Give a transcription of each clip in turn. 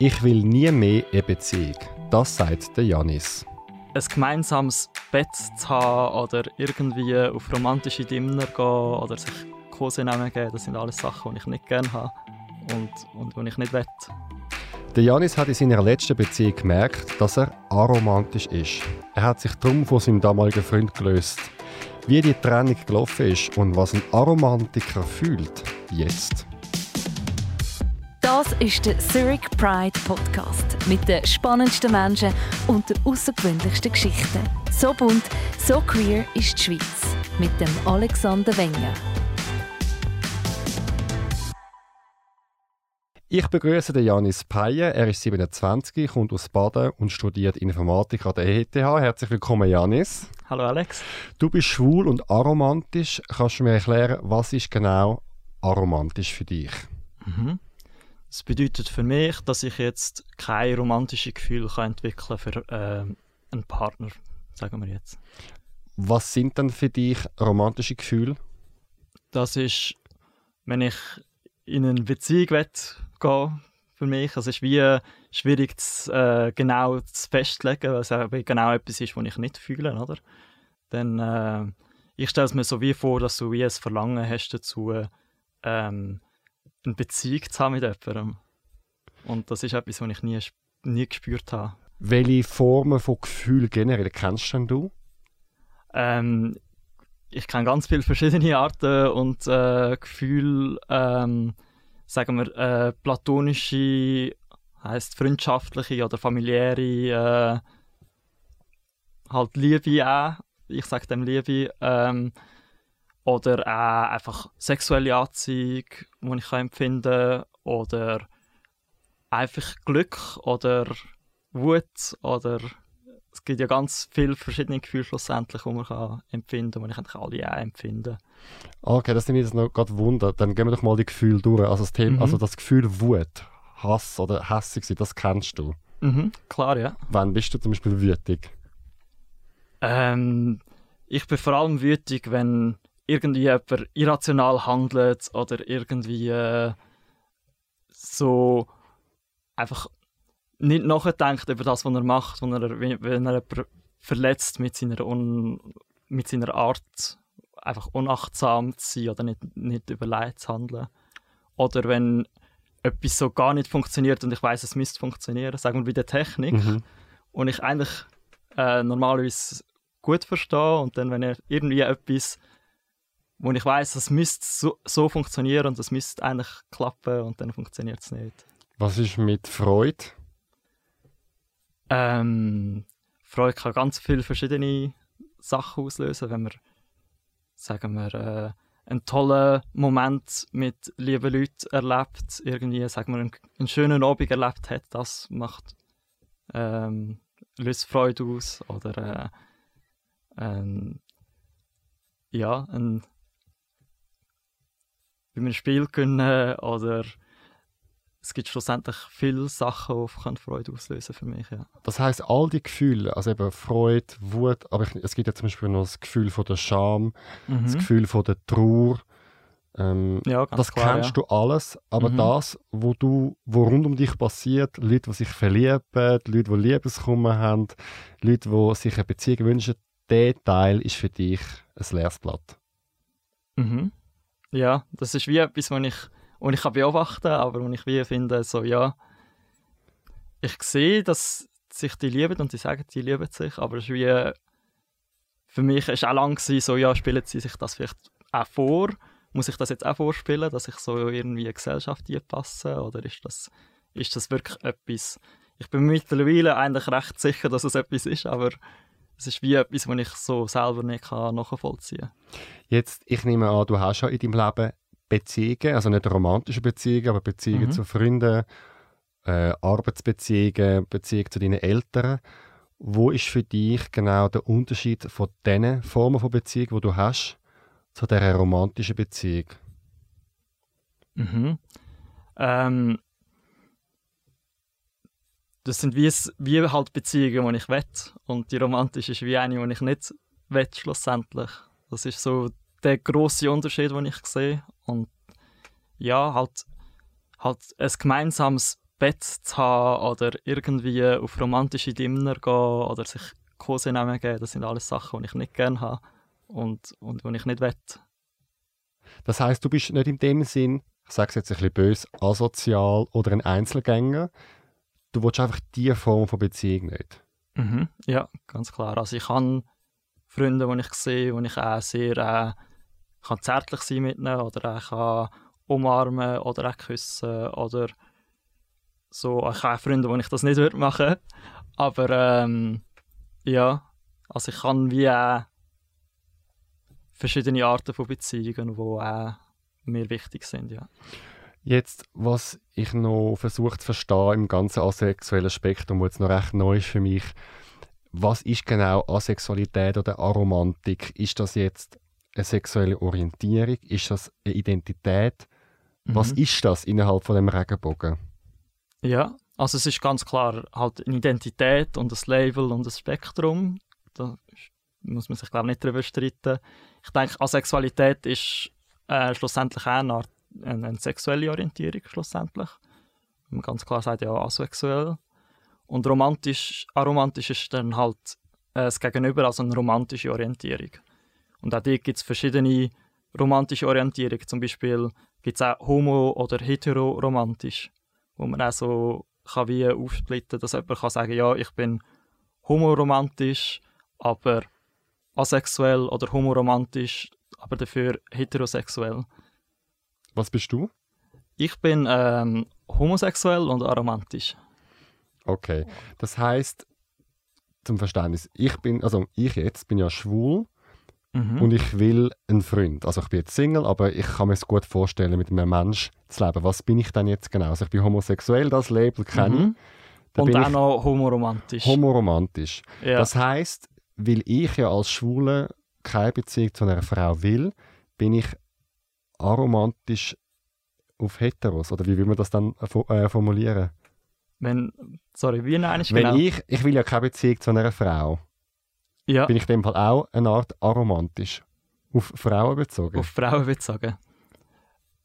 Ich will nie mehr eine Beziehung. Das sagt der Janis. Ein gemeinsames Bett zu haben oder irgendwie auf romantische Dinner gehen oder sich Kosenamen geben, das sind alles Sachen, die ich nicht gerne habe und, und die ich nicht will. Der Janis hat in seiner letzten Beziehung gemerkt, dass er aromantisch ist. Er hat sich darum von seinem damaligen Freund gelöst. Wie die Trennung gelaufen ist und was ein Aromantiker fühlt, jetzt. Das ist der Zurich Pride Podcast mit den spannendsten Menschen und den außergewöhnlichsten Geschichten. So bunt, so queer ist die Schweiz mit dem Alexander Wenger. Ich begrüße den Janis Peyer. Er ist 27, kommt aus Baden und studiert Informatik an der ETH. Herzlich willkommen, Janis. Hallo Alex. Du bist schwul und aromantisch. Kannst du mir erklären, was ist genau aromantisch für dich? Mhm. Das bedeutet für mich, dass ich jetzt kein romantisches Gefühl kann entwickeln für äh, einen Partner, sagen wir jetzt. Was sind denn für dich romantische Gefühle? Das ist, wenn ich in eine Beziehung will, gehen für mich. Also es ist wie schwierig, zu, äh, genau zu festlegen, weil es eben genau etwas ist, was ich nicht fühle, oder? Dann, äh, ich stelle es mir so wie vor, dass du wie ein Verlangen hast dazu, ähm, eine Beziehung zu haben mit jemandem. Und das ist etwas, was ich nie, nie gespürt habe. Welche Formen von Gefühl generell kennst denn du? Ähm, ich kenne ganz viele verschiedene Arten und äh, Gefühle. Ähm, sagen wir, äh, platonische, heißt freundschaftliche oder familiäre, äh, halt Liebe auch, ich sage dem Liebe, ähm, oder auch einfach sexuelle Anziehung, die ich kann empfinden oder einfach Glück oder Wut oder es gibt ja ganz viele verschiedene Gefühle schlussendlich, die man kann empfinden kann, die ich eigentlich alle auch empfinde. Okay, das nimmt mich jetzt noch gerade Wunder. Dann gehen wir doch mal die Gefühle durch. Also das, Thema, mhm. also das Gefühl Wut, Hass oder hässig sein, das kennst du? Mhm, klar, ja. Wann bist du zum Beispiel wütig? Ähm, ich bin vor allem wütig, wenn irgendwie jemand irrational handelt oder irgendwie äh, so einfach nicht nachdenkt über das, was er macht, wenn er, wenn er verletzt mit seiner, Un, mit seiner Art, einfach unachtsam zu sein oder nicht, nicht überlegt zu handeln. Oder wenn etwas so gar nicht funktioniert und ich weiß, es müsste funktionieren, sagen wir bei der Technik, mhm. und ich eigentlich äh, normalerweise gut verstehe und dann, wenn er irgendwie etwas, wo ich weiß, es müsste so, so funktionieren und es müsste eigentlich klappen und dann funktioniert es nicht. Was ist mit Freude? Ähm, Freude kann ganz viele verschiedene Sachen auslösen, wenn wir, sagen wir, äh, einen tollen Moment mit lieben Leuten erlebt, irgendwie, sagen wir, einen, einen schönen Abend erlebt hat, das macht, ähm, löst Freude aus oder äh, ähm, ja, ein bei einem Spiel können oder es gibt schlussendlich viele Sachen, die Freude auslösen für mich. Ja. Das heißt all die Gefühle, also eben Freude, Wut, aber ich, es gibt ja zum Beispiel noch das Gefühl von der Scham, mhm. das Gefühl von der Trauer. Ähm, ja, das klar, kennst ja. du alles, aber mhm. das, wo du, wo rund um dich passiert, Leute, die sich verlieben, Leute, die Liebeskummer haben, Leute, die sich eine Beziehung wünschen, der Teil ist für dich ein leeres Blatt. Mhm. Ja, das ist wie etwas, was ich und ich kann beobachten, aber wo ich wie finde, so ja, ich sehe, dass sich die lieben und die sagen, die lieben sich, aber es ist wie, für mich ist auch lang so, ja, spielen sie sich das vielleicht auch vor? Muss ich das jetzt auch vorspielen, dass ich so irgendwie in die Gesellschaft passe? Oder ist das, ist das wirklich etwas? Ich bin mittlerweile eigentlich recht sicher, dass es etwas ist, aber es ist wie etwas, was ich so selber nicht nachvollziehen kann. Jetzt, ich nehme an, du hast ja in deinem Leben Beziehungen, also nicht romantische Beziehungen, aber Beziehungen mhm. zu Freunden, äh, Arbeitsbeziehungen, Beziehungen zu deinen Eltern. Wo ist für dich genau der Unterschied von diesen Formen von Beziehung, die du hast, zu dieser romantischen Beziehung? Mhm. Ähm, das sind wie, wie halt Beziehungen, die ich will. Und die romantische ist wie eine, die ich nicht will, schlussendlich. Das ist so der große Unterschied, den ich sehe. Und ja, halt, halt ein gemeinsames Bett zu haben oder irgendwie auf romantische Dinner gehen oder sich Kosenamen geben, das sind alles Sachen, die ich nicht gerne habe und, und die ich nicht will. Das heißt, du bist nicht in dem Sinn, ich sage es jetzt ein bisschen böse, asozial oder ein Einzelgänger. Du willst einfach diese Form von Beziehung nicht. Mhm, ja, ganz klar. Also ich habe Freunde, die ich sehe, die ich auch sehr äh, kann zärtlich sein mit ihnen oder auch kann umarmen oder auch küssen oder so. Ich habe auch Freunde, wo ich das nicht würde machen aber ähm, ja, also ich kann wie auch verschiedene Arten von Beziehungen, die auch mir wichtig sind, ja. Jetzt, was ich noch versuche zu verstehen im ganzen asexuellen Spektrum, das jetzt noch recht neu ist für mich, was ist genau Asexualität oder Aromantik? Ist das jetzt eine sexuelle Orientierung? Ist das eine Identität? Mhm. Was ist das innerhalb von dem Regenbogen? Ja, also es ist ganz klar halt eine Identität und ein Label und ein Spektrum. Da muss man sich glaube nicht darüber streiten. Ich denke, Asexualität ist äh, schlussendlich eine, Art, eine, eine, sexuelle Orientierung schlussendlich. Man ganz klar sagt ja asexuell. Und romantisch, aromantisch ist dann halt äh, das Gegenüber, also eine romantische Orientierung. Und auch hier gibt es verschiedene romantische Orientierungen. Zum Beispiel gibt es auch homo- oder heteroromantisch, wo man auch so kann wie aufsplitten dass jemand kann sagen ja, ich bin homoromantisch, aber asexuell oder homoromantisch, aber dafür heterosexuell. Was bist du? Ich bin ähm, homosexuell und aromantisch. Okay, das heißt zum Verständnis, ich bin, also ich jetzt bin ja schwul mhm. und ich will einen Freund. Also ich bin jetzt Single, aber ich kann mir es gut vorstellen, mit einem Mensch zu leben. Was bin ich denn jetzt genau? Also ich bin homosexuell, das Label kenne mhm. ich. Und auch noch homoromantisch. Homoromantisch. Ja. Das heißt, weil ich ja als Schwule keine Beziehung zu einer Frau will, bin ich aromantisch auf Heteros. Oder wie will man das dann äh, formulieren? Wenn, sorry, wie nein, Wenn genau? ich, ich will ja keine Beziehung zu einer Frau ja. bin ich in dem Fall auch eine Art aromantisch. Auf Frauen bezogen. Auf Frauen bezogen.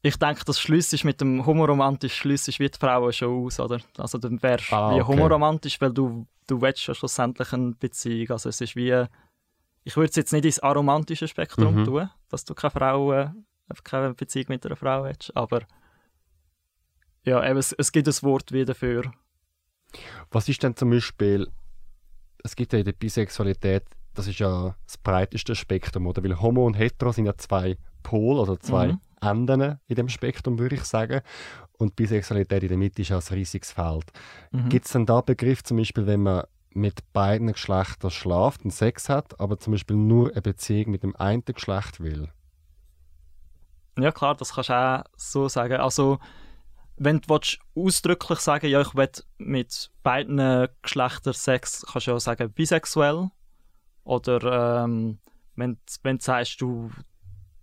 Ich denke, das schließt mit dem homoromantisch schließt wie die Frauen schon aus, oder? Also dann wärst du ah, wie okay. homoromantisch, weil du, du willst ja schlussendlich eine Beziehung. Also es ist wie, ich würde es jetzt nicht ins aromantische Spektrum mhm. tun, dass du keine Frau, äh, keine Beziehung mit einer Frau hast, aber ja, eben, es, es gibt ein Wort wie dafür. Was ist denn zum Beispiel es gibt ja in der Bisexualität, das ist ja das breiteste Spektrum, oder? Weil Homo und Hetero sind ja zwei Pole, also zwei mhm. Enden in dem Spektrum, würde ich sagen. Und Bisexualität in der Mitte ist ja ein riesiges Feld. Mhm. Gibt es denn da Begriff, zum Beispiel, wenn man mit beiden Geschlechtern schlaft und Sex hat, aber zum Beispiel nur eine Beziehung mit dem einen Geschlecht will? Ja klar, das kannst du auch so sagen. Also wenn du ausdrücklich sagen ja, ich will mit beiden Geschlechtern Sex, kannst du auch sagen bisexuell. Oder ähm, wenn, wenn du sagst, du,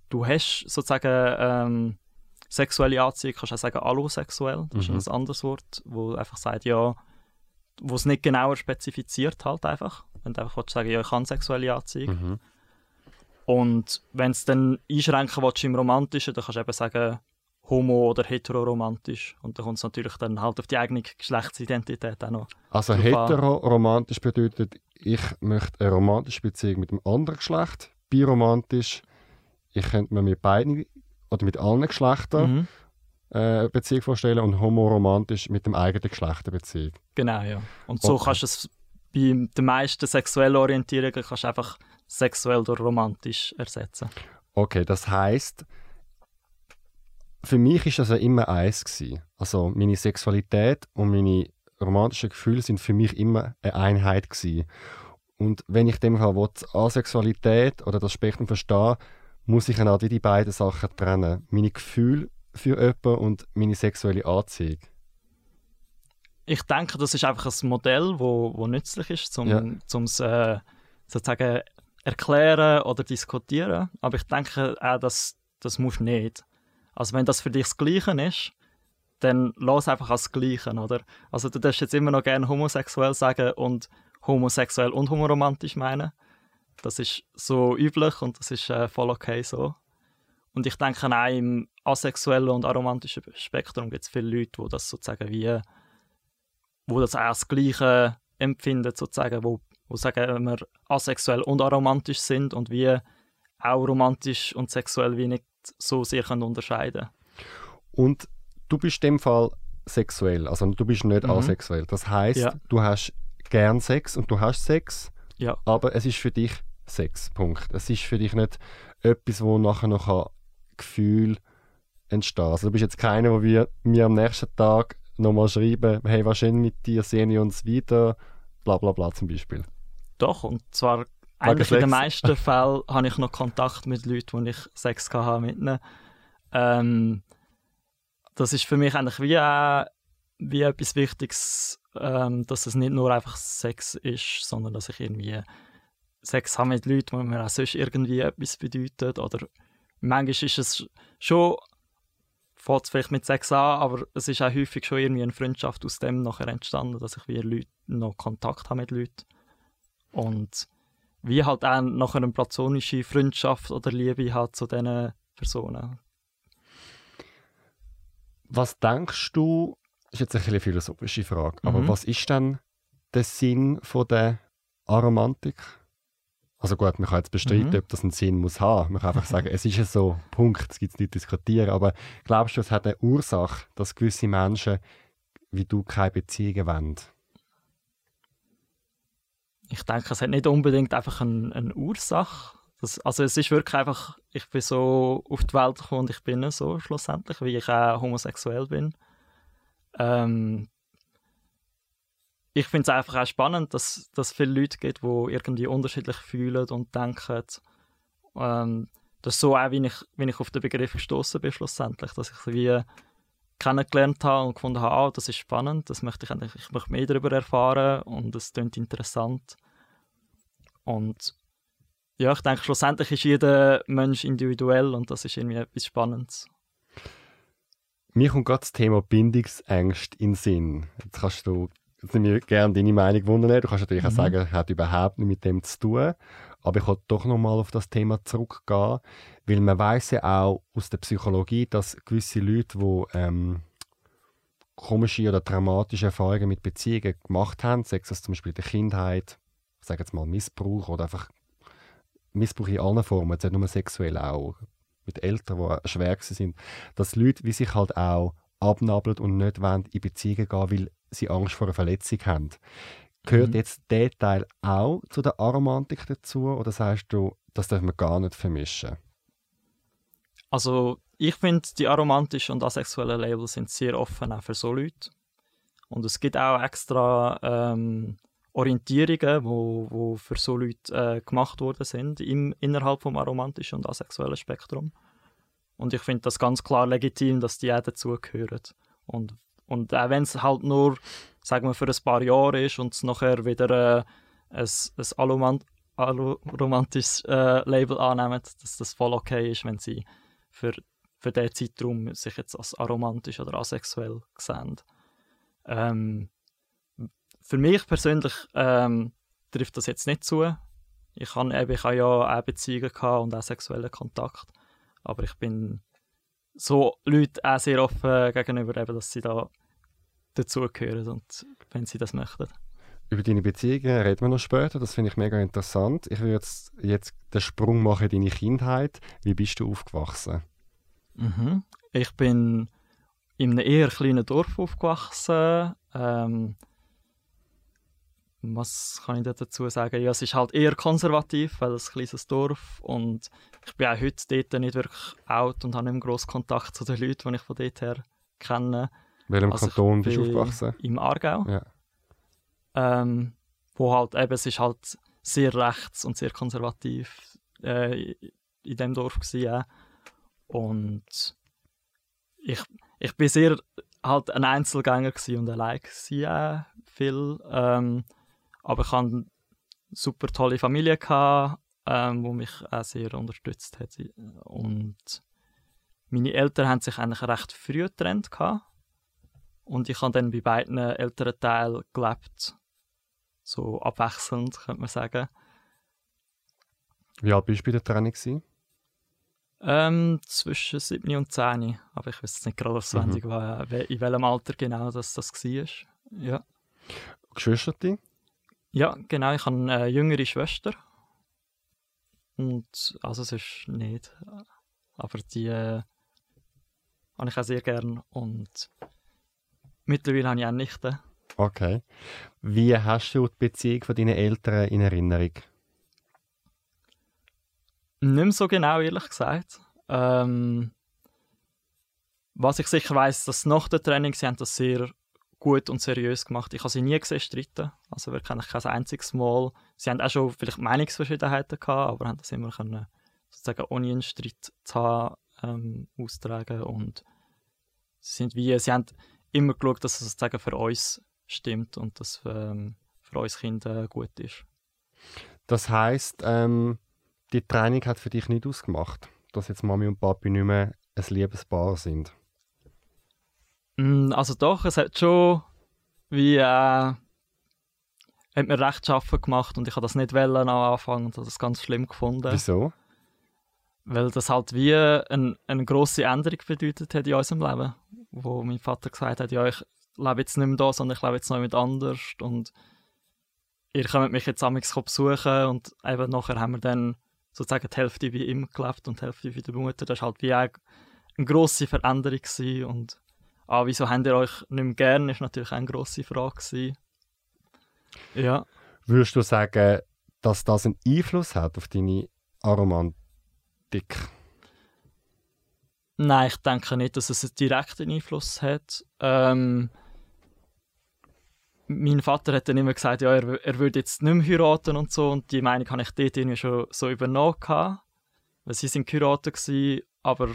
du hast sozusagen ähm, sexuelle Anziehung, kannst du auch sagen allosexuell. Das mhm. ist ein anderes Wort, wo einfach sagt, ja, wo es nicht genauer spezifiziert halt einfach. Wenn du einfach willst, sagen ja, ich habe sexuelle Anziehung. Mhm. Und wenn es dann einschränken willst im Romantischen, dann kannst du eben sagen, homo- oder heteroromantisch. Und da kommt es natürlich dann halt auf die eigene Geschlechtsidentität auch noch. Also heteroromantisch bedeutet, ich möchte eine romantische Beziehung mit dem anderen Geschlecht. Biromantisch, ich könnte mir mit beiden oder mit allen Geschlechtern mhm. äh, Beziehung vorstellen und homoromantisch mit dem eigenen Geschlecht eine Beziehung. Genau, ja. Und so okay. kannst du es bei den meisten sexuellen Orientierungen kannst du einfach sexuell oder romantisch ersetzen. Okay, das heißt, für mich ist das ja immer eins gewesen. Also meine Sexualität und meine romantischen Gefühle sind für mich immer eine Einheit gewesen. Und wenn ich dem Fall will, Asexualität oder das Spektrum verstehe, muss ich dann auch die beiden Sachen trennen. Meine Gefühle für jemanden und meine sexuelle Anziehung. Ich denke, das ist einfach ein Modell, wo, wo nützlich ist, um es ja. äh, sozusagen erklären oder diskutieren. Aber ich denke auch, dass das muss nicht. Also wenn das für dich das Gleiche ist, dann lass einfach als Gleiche, oder? Also du darfst jetzt immer noch gerne homosexuell sagen und homosexuell und homoromantisch meinen. Das ist so üblich und das ist äh, voll okay so. Und ich denke auch im asexuellen und aromantischen Spektrum gibt es viele Leute, die das sozusagen wie wo das auch das Gleiche empfinden, sozusagen, wo, wo sagen wir asexuell und aromantisch sind und wie auch romantisch und sexuell wie nicht so sehr können unterscheiden Und du bist in dem Fall sexuell, also du bist nicht mhm. asexuell. Das heißt, ja. du hast gern Sex und du hast Sex, ja. aber es ist für dich Sex. Punkt. Es ist für dich nicht etwas, wo nachher noch ein Gefühl entstehen. Also du bist jetzt keiner, wo wir mir am nächsten Tag nochmal schreiben, hey, was schön mit dir, sehen wir uns wieder, bla bla bla zum Beispiel. Doch, und zwar eigentlich in den meisten Fällen habe ich noch Kontakt mit Leuten, wo ich Sex hatte mit ihnen. Ähm, das ist für mich eigentlich wie, äh, wie etwas Wichtiges, ähm, dass es nicht nur einfach Sex ist, sondern dass ich irgendwie Sex habe mit Leuten, die mir auch sonst irgendwie etwas bedeutet. Oder manchmal ist es schon, fängt es vielleicht mit Sex an, aber es ist auch häufig schon irgendwie eine Freundschaft aus dem nachher entstanden, dass ich wie Leute noch Kontakt habe mit Leuten. Und wie halt auch nachher eine platonische Freundschaft oder Liebe hat zu diesen Personen. Was denkst du, ist jetzt eine philosophische Frage, mhm. aber was ist denn der Sinn von der Aromantik? Also gut, man kann jetzt bestreiten, mhm. ob das einen Sinn muss haben. Man kann einfach sagen, es ist ja so, Punkt, es gibt es nicht diskutieren. Aber glaubst du, es hat eine Ursache, dass gewisse Menschen wie du keine Beziehungen wollen? Ich denke, es hat nicht unbedingt einfach eine, eine Ursache. Das, also es ist wirklich einfach, ich bin so auf die Welt gekommen und ich bin so schlussendlich, wie ich auch homosexuell bin. Ähm, ich finde es einfach auch spannend, dass es viele Leute gibt, die irgendwie unterschiedlich fühlen und denken. Ähm, das ist so auch, wie ich, wie ich auf den Begriff gestoßen bin schlussendlich, dass ich wie kennengelernt habe und gefunden habe, oh, das ist spannend, das möchte ich eigentlich, ich möchte mehr darüber erfahren und es klingt interessant. Und ja, ich denke, schlussendlich ist jeder Mensch individuell und das ist irgendwie etwas Spannendes. Mir kommt gerade das Thema Bindungsängste in den Sinn. Jetzt kannst du jetzt mir gerne deine Meinung wundern. Du kannst natürlich mhm. auch sagen, hat überhaupt nichts mit dem zu tun. Aber ich wollte doch nochmal auf das Thema zurückgehen, weil man weiß ja auch aus der Psychologie, dass gewisse Leute, die ähm, komische oder traumatische Erfahrungen mit Beziehungen gemacht haben, sei es zum Beispiel in der Kindheit, sage jetzt mal Missbrauch oder einfach Missbrauch in allen Formen, nicht nur sexuell auch, mit Eltern, die schwer sind, dass Leute wie sich halt auch abnabeln und nicht wollen in Beziehungen gehen, weil sie Angst vor einer Verletzung haben. Gehört mhm. jetzt der Teil auch zu der Aromantik dazu oder sagst du, das darf man gar nicht vermischen? Also ich finde, die aromantischen und asexuellen Labels sind sehr offen auch für so Leute. Und es gibt auch extra ähm, Orientierungen, wo, wo für so Leute äh, gemacht worden sind im, innerhalb vom aromantischen und asexuellen Spektrum. Und ich finde das ganz klar legitim, dass die auch dazugehören. Und, und auch wenn es halt nur sagen wir, für ein paar Jahre ist und es nachher wieder äh, ein, ein aromantisches äh, Label annehmen, dass das voll okay ist, wenn sie für, für diesen Zeitraum sich jetzt als aromantisch oder asexuell sehen. Ähm, für mich persönlich ähm, trifft das jetzt nicht zu. Ich habe, ich ja auch Beziehungen und auch sexuellen Kontakt, aber ich bin so Leute auch sehr offen gegenüber, eben, dass sie da dazugehören und wenn sie das möchten. Über deine Beziehungen reden wir noch später, das finde ich mega interessant. Ich würde jetzt, jetzt den Sprung machen in deine Kindheit. Wie bist du aufgewachsen? Mhm. Ich bin in einem eher kleinen Dorf aufgewachsen. Ähm, was kann ich dazu sagen? Ja, es ist halt eher konservativ, weil es ein kleines Dorf und ich bin auch heute dort nicht wirklich out und habe nicht mehr grossen Kontakt zu den Leuten, die ich von dort her kenne. In welchem also Kanton bist du aufgewachsen? Im Aargau. Ja. Ähm, wo halt eben, es ist halt sehr rechts und sehr konservativ äh, in dem Dorf gewesen, ja. Und ich, ich bin sehr halt ein Einzelgänger und allein gewesen, äh, viel. Ähm, aber ich hatte eine super tolle Familie, gehabt, ähm, die mich auch sehr unterstützt hat. Und meine Eltern haben sich eigentlich recht früh getrennt. Gehabt. Und ich habe dann bei beiden älteren Teilen gelebt. So abwechselnd, könnte man sagen. Wie alt bist du bei der Trennung? Ähm, zwischen 7 und 10. Aber ich weiß nicht gerade auswendig, mhm. in welchem Alter genau das, das war. Ja. Geschwister? Ja, genau. Ich habe eine jüngere Schwester. Und also es ist nicht. Aber die äh, habe ich auch sehr gern. Und mittlerweile habe ich auch Nichten. Okay. Wie hast du die Beziehung von deinen Eltern in Erinnerung? Nicht mehr so genau, ehrlich gesagt. Ähm, was ich sicher weiß, dass nach dem Training sie haben das sehr gut und seriös gemacht. Ich habe sie nie gesehen streiten, also wirklich kein einziges Mal. Sie haben auch schon vielleicht Meinungsverschiedenheiten gehabt, aber haben das immer können, sozusagen ohne einen Streit zu haben, ähm, austragen und sie sind wie, sie haben immer geschaut, dass es sozusagen für uns stimmt und dass ähm, für uns Kinder gut ist. Das heißt, ähm, die Training hat für dich nicht ausgemacht, dass jetzt Mami und Papi nicht mehr ein Liebespaar sind? Mm, also doch, es hat schon wie äh, hat mir recht schaffen gemacht und ich habe das nicht wollen am Anfang und habe das ganz schlimm gefunden. Wieso? Weil das halt wie ein, eine grosse Änderung bedeutet hat in unserem Leben. Wo mein Vater gesagt hat, ja, ich lebe jetzt nicht mehr da, sondern ich lebe jetzt noch mit anders und ihr könnt mich jetzt amigs besuchen und eben nachher haben wir dann sozusagen die Hälfte wie ihm gelebt und die Hälfte wie der Mutter. Das war halt wie eine, grosse Veränderung gewesen und ah, wieso habt ihr euch nicht mehr gern, ist natürlich eine grosse Frage gewesen. Ja. Würdest du sagen, dass das einen Einfluss hat auf deine Aromantik? Nein, ich denke nicht, dass es einen direkten Einfluss hat. Ähm, mein Vater hat dann immer gesagt, ja, er, er würde jetzt nicht mehr heiraten und so. Und die Meinung habe ich dort irgendwie schon so übernommen. Weil sie sind geheiratet gewesen, aber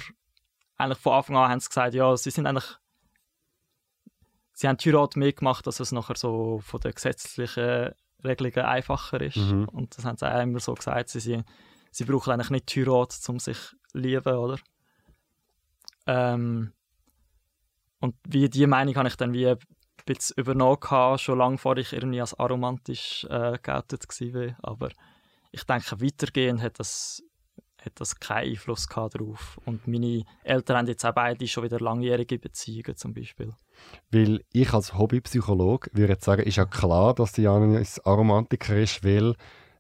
eigentlich von Anfang an haben sie gesagt, ja, sie sind eigentlich sie haben die Heirat mehr gemacht, dass es nachher so von den gesetzlichen Regelungen einfacher ist. Mhm. Und das haben sie auch immer so gesagt. Sie, sie, brauchen eigentlich nicht die Heirat, um sich zu lieben, oder? Ähm, und wie die Meinung habe ich dann wie ein übernommen, gehabt, schon lange vor ich irgendwie als aromantisch äh, geoutet war. Aber ich denke, weitergehend hat das hat das keinen Einfluss darauf. Und meine Eltern haben jetzt auch beide schon wieder langjährige Beziehungen zum Beispiel. Weil ich als Hobbypsychologe würde sagen, ist ja klar, dass die Janis Aromantiker ist, weil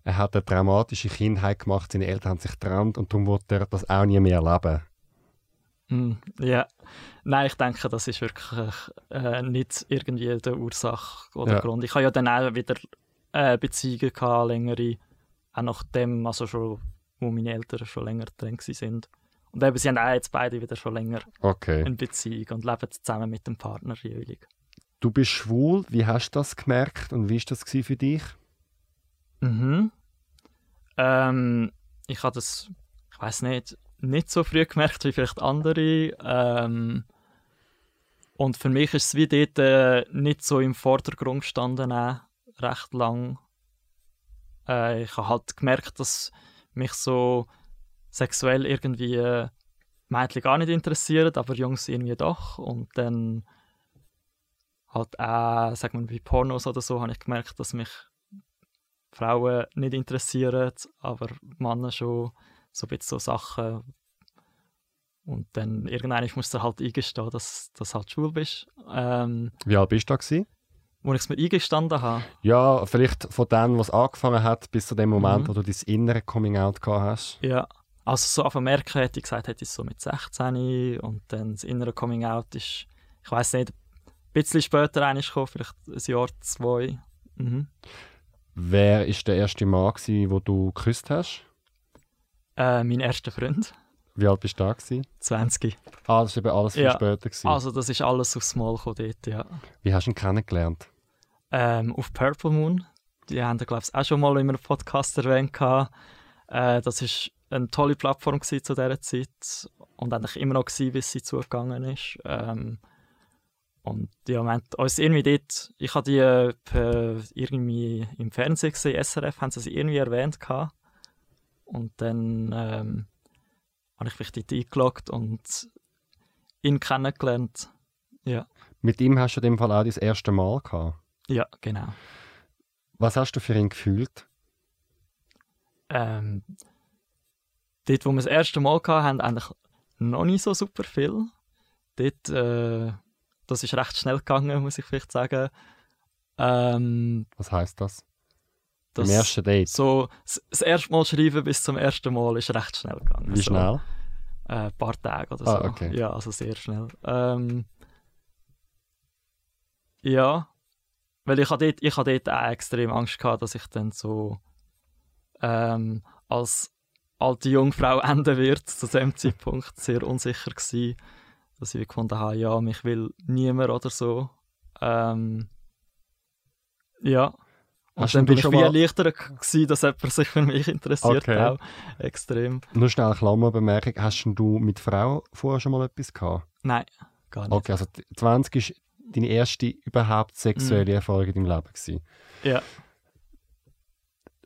er hat eine traumatische Kindheit gemacht, seine Eltern haben sich getrennt und darum wird er das auch nie mehr erleben. Mm, ja, nein, ich denke, das ist wirklich äh, nicht irgendwie die Ursache oder ja. Grund. Ich habe ja dann auch wieder äh, Beziehungen gehabt, längere, auch nachdem, also schon wo meine Eltern schon länger drin sind. Und eben, sie haben auch jetzt beide wieder schon länger okay. in Beziehung und leben zusammen mit dem Partner jeweilig. Du bist schwul, wie hast du das gemerkt und wie war das für dich? Mhm. Ähm, ich habe das, ich weiß nicht, nicht so früh gemerkt wie vielleicht andere. Ähm, und für mich ist es wie dort äh, nicht so im Vordergrund gestanden, äh, recht lang. Äh, ich habe halt gemerkt, dass mich so sexuell irgendwie äh, Mädchen gar nicht interessieren, aber Jungs irgendwie doch. Und dann halt auch, sagen wir bei Pornos oder so, habe ich gemerkt, dass mich Frauen nicht interessieren, aber Männer schon so ein bisschen so Sachen. Und dann irgendwann musst du halt eingestehen, dass du halt schwul bist. Ähm, Wie alt bist du da gewesen? wo ich es mir eingestanden habe. Ja, vielleicht von dem, was angefangen hat, bis zu dem Moment, mhm. wo du dein innere Coming-out gehabt hast. Ja, also so auf merken hätte ich gesagt, hätte ich so mit 16 und dann das innere Coming-out ist, ich weiß nicht, ein bisschen später eigentlich gekommen, vielleicht ein Jahr, zwei. Mhm. Wer war der erste Mann, den du geküsst hast? Äh, mein erster Freund. Wie alt bist du da? Gewesen? 20. Ah, das war eben alles viel ja. später. Gewesen. Also das ist alles aufs Mal dort, ja. Wie hast du ihn kennengelernt? ähm, auf Purple Moon. Die haben, glaube ich, auch schon mal in einem Podcast erwähnt. Äh, das war eine tolle Plattform zu dieser Zeit und eigentlich immer noch gewesen, bis sie zugegangen ist. Ähm, und ja, wir haben uns irgendwie dort, ich habe die äh, irgendwie im Fernsehen gesehen, SRF, haben sie sie irgendwie erwähnt gehabt. Und dann ähm, habe ich mich dort eingeloggt und ihn kennengelernt. Ja. Mit ihm hast du in dem Fall auch das erste Mal gehabt? Ja, genau. Was hast du für ihn gefühlt? Ähm, dort, wo wir das erste Mal hatten, eigentlich noch nicht so super viel. Dort, äh, das ist recht schnell gegangen, muss ich vielleicht sagen. Ähm, Was heißt das? Das, Im ersten Date? So, das erste Mal schreiben bis zum ersten Mal ist recht schnell gegangen. Wie schnell? So, äh, ein paar Tage oder ah, so. Ah, okay. Ja, also sehr schnell. Ähm, ja, weil ich hatte dort, ich hatte dort auch extrem Angst gehabt, dass ich dann so ähm, als alte Jungfrau enden wird. Zu dem Zeitpunkt sehr unsicher gewesen, dass ich gefunden habe, ja, mich will niemand oder so. Ähm, ja. Hast dann bin ich wie erleichtert gewesen, dass jemand sich für mich interessiert okay. auch. Extrem. Nur schnell eine Klammerbemerkung. Hast du mit Frau vorher schon mal etwas gehabt? Nein, gar nicht. Okay, also 20 ist deine erste überhaupt sexuelle mm. Erfahrung in deinem Leben gewesen? Ja.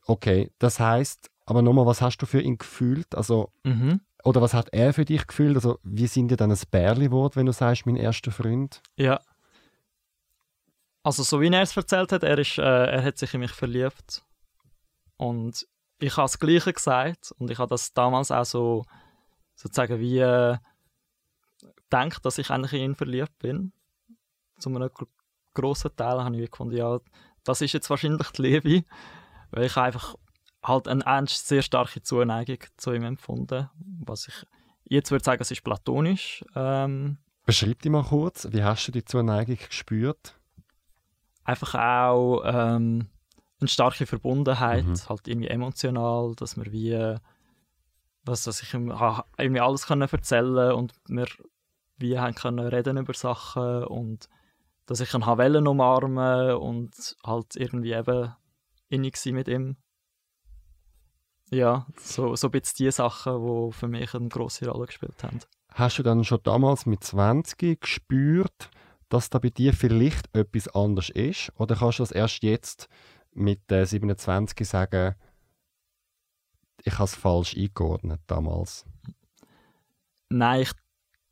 Okay, das heißt, aber nochmal, was hast du für ihn gefühlt? Also, mhm. Oder was hat er für dich gefühlt? Also, wie sind dir dann ein Bärli-Wort, wenn du sagst, mein erster Freund? Ja. Also, so wie er es erzählt hat, er, ist, äh, er hat sich in mich verliebt. Und ich habe das Gleiche gesagt. Und ich habe das damals auch so sozusagen wie äh, gedacht, dass ich eigentlich in ihn verliebt bin. Zu einem grossen Teil habe ich gefunden, ja, das ist jetzt wahrscheinlich die Liebe. Weil ich einfach halt eine sehr starke Zuneigung zu ihm empfunden. Was ich jetzt würde sagen, es ist platonisch. Ähm, Beschreib dich mal kurz, wie hast du die Zuneigung gespürt? Einfach auch ähm, eine starke Verbundenheit, mhm. halt irgendwie emotional, dass wir wie was, dass ich irgendwie alles können erzählen und wir wie haben können reden über Sachen und dass ich ihn Wellen umarmen und halt irgendwie eben innig mit ihm. Ja, so, so ein bisschen die Sachen, die für mich eine grosse Rolle gespielt haben. Hast du dann schon damals mit 20 gespürt, dass da bei dir vielleicht etwas anders ist? Oder kannst du das erst jetzt mit äh, 27 sagen, ich habe es falsch eingeordnet damals? Nein, ich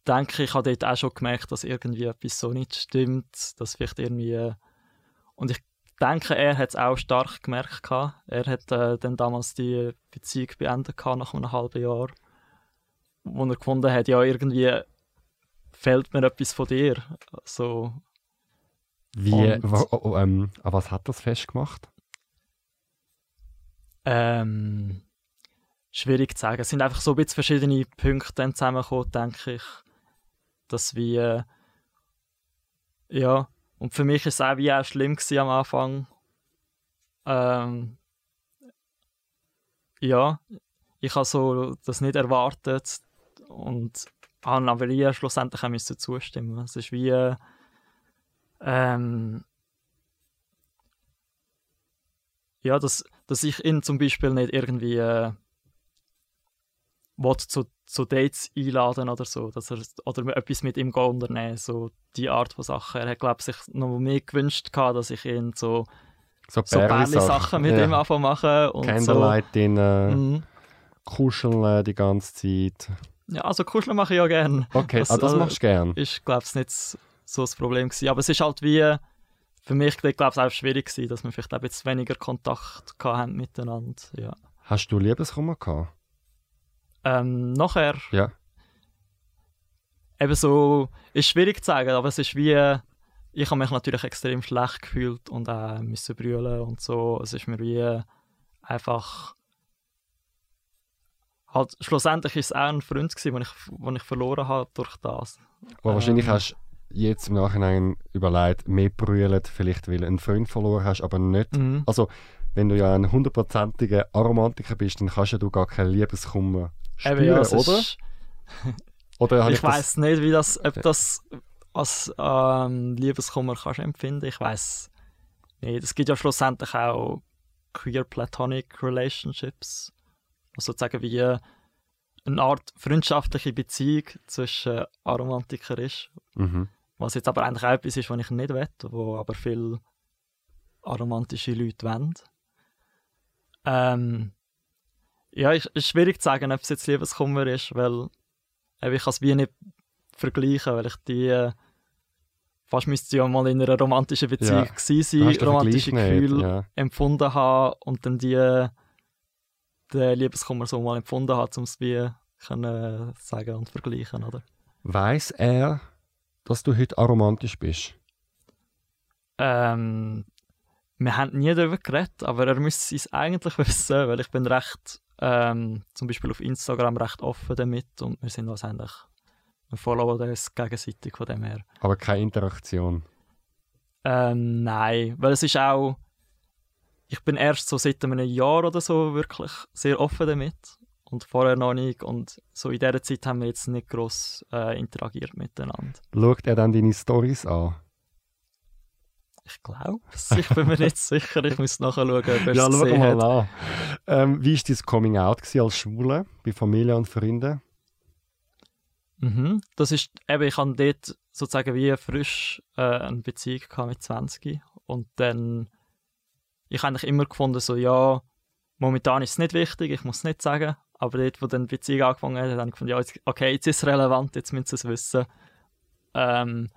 denke, ich habe dort auch schon gemerkt, dass irgendwie etwas so nicht stimmt, dass vielleicht irgendwie... Und ich denke, er hat es auch stark gemerkt. Gehabt. Er hat äh, dann damals die Beziehung beendet gehabt, nach einem halben Jahr. Wo er gefunden hat, ja, irgendwie fehlt mir etwas von dir. So. Wie, wo, oh, oh, ähm, was hat das festgemacht? Ähm, schwierig zu sagen. Es sind einfach so ein bisschen verschiedene Punkte dann zusammengekommen, denke ich. Dass wir, ja, und für mich war es auch wie auch schlimm am Anfang. Ähm, ja, ich habe so das nicht erwartet und habe aber ich schlussendlich auch müssen zustimmen. Es ist wie ähm, ja, dass, dass ich ihn zum Beispiel nicht irgendwie äh, zu so Dates einladen oder so, dass er, oder etwas mit ihm unternehmen, so die Art von Sachen. Er hat, glaube ich, sich noch mehr gewünscht, gehabt, dass ich ihn so, so, so Sachen mit ja. ihm anfangen machen. Und Candlelight so. mhm. kuscheln die ganze Zeit. Ja, also kuscheln mache ich ja gerne. Okay, das, ah, das machst du gerne. Ist, glaube ich, nicht so das Problem gewesen. Aber es ist halt wie, für mich, glaube ich, auch schwierig gewesen, dass wir vielleicht ein bisschen weniger Kontakt hatten miteinander, ja. Hast du Liebeskummer gehabt? Ähm, nachher. Ja. Eben so, ist schwierig zu sagen, aber es ist wie, ich habe mich natürlich extrem schlecht gefühlt und auch müssen brüllen und so. Es ist mir wie einfach, halt, schlussendlich ist es auch ein Freund gewesen, den ich, den ich verloren habe durch das. Aber ähm, wahrscheinlich hast du jetzt im Nachhinein überlegt, mehr brüllen, vielleicht weil du einen Freund verloren hast, aber nicht, mhm. also wenn du ja ein hundertprozentiger Aromantiker bist, dann kannst ja du gar keinen Liebeskummer spüren, Eben, ja, oder? Ist... oder ich, ich weiß nicht, wie das, ob das als ähm, Liebeskummer kannst empfinden. Ich weiß nicht. Es gibt ja schlussendlich auch queer platonic relationships, sozusagen wie eine Art freundschaftliche Beziehung zwischen Aromantiker ist. Mhm. Was jetzt aber eigentlich auch etwas ist, was ich nicht will, wo aber viele aromantische Leute wollen. Ähm, ja, es ist schwierig zu sagen, ob es jetzt Liebeskummer ist, weil ich kann es wie nicht vergleichen, weil ich die äh, fast müsste ja mal in einer romantischen Beziehung ja. gewesen sein, romantische Gefühle ja. empfunden haben und dann die den Liebeskummer so mal empfunden haben, um es wie können sagen und vergleichen, oder? Weiß er, dass du heute aromantisch bist? Ähm, wir haben nie darüber geredet, aber er müsste es eigentlich wissen, weil ich bin recht, ähm, zum Beispiel auf Instagram recht offen damit und wir sind wahrscheinlich, wir followen uns gegenseitig von dem her. Aber keine Interaktion? Ähm, nein, weil es ist auch, ich bin erst so seit einem Jahr oder so wirklich sehr offen damit und vorher noch nicht und so in dieser Zeit haben wir jetzt nicht gross äh, interagiert miteinander. Schaut er dann deine Stories an? Ich glaube Ich bin mir nicht sicher. Ich muss nachschauen, ob er es Ja, schau mal an. Ähm, wie war dein Coming Out als Schwule bei Familie und Freunden? Mhm. Das ist, eben, ich hatte dort sozusagen wie frisch äh, eine Beziehung mit 20 und dann ich habe eigentlich immer gefunden, so ja, momentan ist es nicht wichtig, ich muss es nicht sagen, aber dort, wo dann die Beziehung angefangen hat, habe ich gefunden, ja, jetzt, okay, jetzt ist es relevant, jetzt müssen sie es wissen, ähm,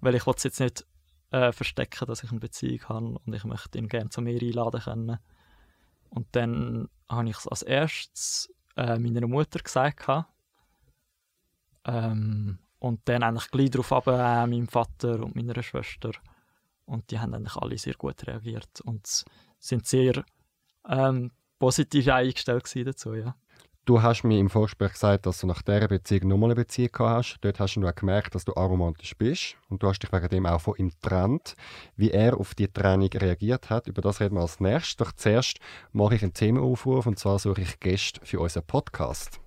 weil ich es jetzt nicht äh, verstecken, dass ich eine Beziehung habe und ich möchte ihn gerne zu mir einladen können. Und dann habe ich es als erstes äh, meiner Mutter gesagt. Ähm, und dann eigentlich gleich darauf ab, äh, meinem Vater und meiner Schwester. Und die haben eigentlich alle sehr gut reagiert und sind sehr ähm, positiv eingestellt dazu, ja. Du hast mir im Vorgespräch gesagt, dass du nach dieser Beziehung nochmal eine Beziehung gehabt hast. Dort hast du auch gemerkt, dass du aromantisch bist. Und du hast dich wegen dem auch von ihm getrennt. Wie er auf die Trennung reagiert hat, über das reden wir als nächstes. Doch zuerst mache ich einen Themenaufruf und zwar suche ich Gäste für unseren Podcast.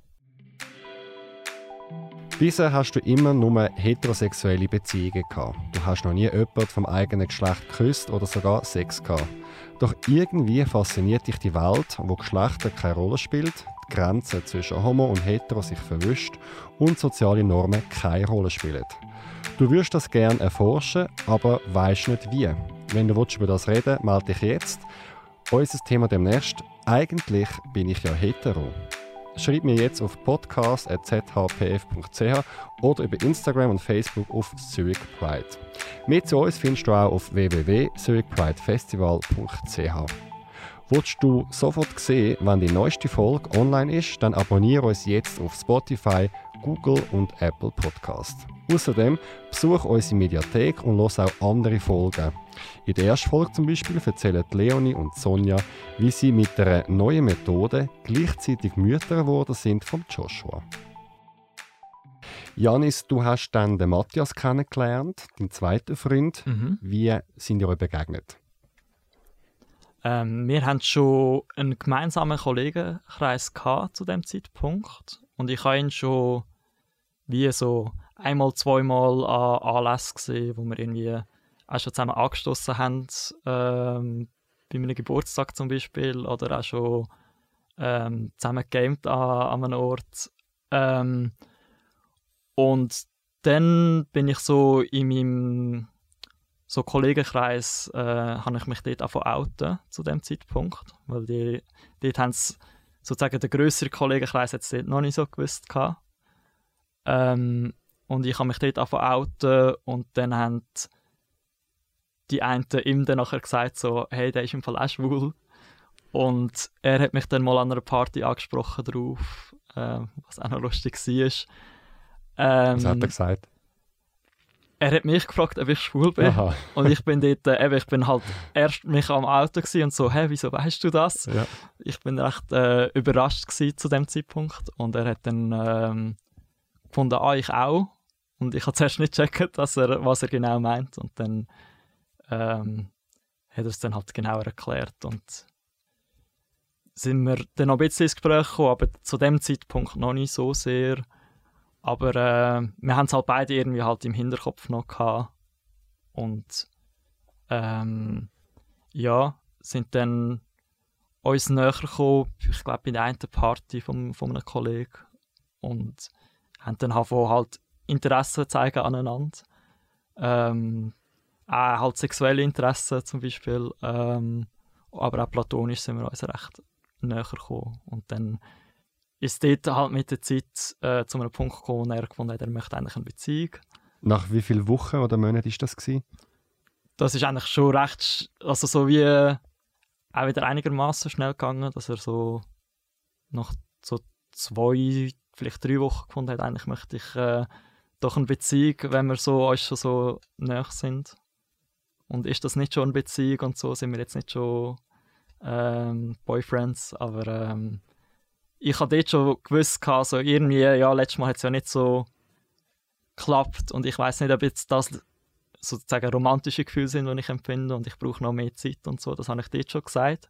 Bisher hast du immer nur heterosexuelle Beziehungen gehabt. Du hast noch nie jemanden vom eigenen Geschlecht geküsst oder sogar Sex gehabt. Doch irgendwie fasziniert dich die Welt, wo Geschlechter keine Rolle spielt, die Grenzen zwischen Homo und Hetero sich verwischt und soziale Normen keine Rolle spielen. Du würdest das gerne erforschen, aber weißt nicht wie. Wenn du über das reden willst, melde dich jetzt. Unser Thema demnächst. Eigentlich bin ich ja hetero. Schreib mir jetzt auf podcast.zhpf.ch oder über Instagram und Facebook auf Zurich Pride. Mehr zu uns findest du auch auf www.zurichpridefestival.ch. Willst du sofort sehen, wann die neueste Folge online ist, dann abonniere uns jetzt auf Spotify, Google und Apple Podcast. Außerdem besuch unsere Mediathek und los auch andere Folgen. In der ersten Folge zum Beispiel erzählen Leonie und Sonja, wie sie mit einer neuen Methode gleichzeitig Mütter geworden sind von Joshua. Janis, du hast dann den Matthias kennengelernt, deinen zweiten Freund. Mhm. Wie sind ihr euch begegnet? Ähm, wir hatten schon einen gemeinsamen Kollegenkreis zu dem Zeitpunkt und ich habe ihn schon wie so einmal, zweimal an Anlässen gesehen, wo wir irgendwie auch schon zusammen angestoßen haben, ähm, bei einem Geburtstag zum Beispiel oder auch schon ähm, zusammen gegamed an, an einem Ort. Ähm, und dann bin ich so in meinem so Kollegenkreis äh, habe ich mich dort auch outen zu dem Zeitpunkt, weil die, dort haben sozusagen der größere Kollegenkreis jetzt dort noch nicht so gewusst Ähm, und ich habe mich dort auch outen und dann haben die einen ihm dann nachher gesagt so, hey, der ist im Fall auch schwul. Und er hat mich dann mal an einer Party angesprochen drauf, äh, was auch noch lustig war. Ähm, was hat er gesagt? er hat mich gefragt, ob ich schwul bin. Aha. Und ich bin dort, äh, ich bin halt erst mich am Auto und so, hä, wieso weißt du das? Ja. Ich bin recht äh, überrascht zu dem Zeitpunkt. Und er hat dann ähm, gefunden, ah, ich auch. Und ich habe zuerst nicht gecheckt, dass er, was er genau meint. Und dann ähm, hat er es dann halt genauer erklärt. Und sind wir dann noch ein bisschen ins Gespräch gekommen, aber zu dem Zeitpunkt noch nicht so sehr. Aber äh, wir haben es halt beide irgendwie halt im Hinterkopf noch gehabt. Und ähm, ja, sind dann uns näher gekommen, ich glaube bei der einen Party von, von einem Kollegen und haben dann halt Interesse zeigen aneinander. Ähm, auch halt sexuelle Interessen zum Beispiel, ähm, aber auch platonisch sind wir uns recht näher gekommen. Und dann ist dort halt mit der Zeit äh, zu einem Punkt gekommen, wo er gefunden hat, er möchte eigentlich eine Beziehung. Nach wie vielen Wochen oder Monaten ist das gewesen? Das ist eigentlich schon recht, also so wie äh, auch wieder einigermaßen schnell gegangen, dass er so nach so zwei, vielleicht drei Wochen gefunden hat, eigentlich möchte ich äh, doch eine Beziehung, wenn wir so uns schon so näher sind. und ist das nicht schon eine Beziehung und so, sind wir jetzt nicht schon ähm, Boyfriends, aber ähm, ich habe dort schon gewusst, also irgendwie, ja, letztes Mal hat es ja nicht so geklappt und ich weiß nicht, ob jetzt das sozusagen romantische Gefühle sind, die ich empfinde und ich brauche noch mehr Zeit und so, das habe ich dort schon gesagt.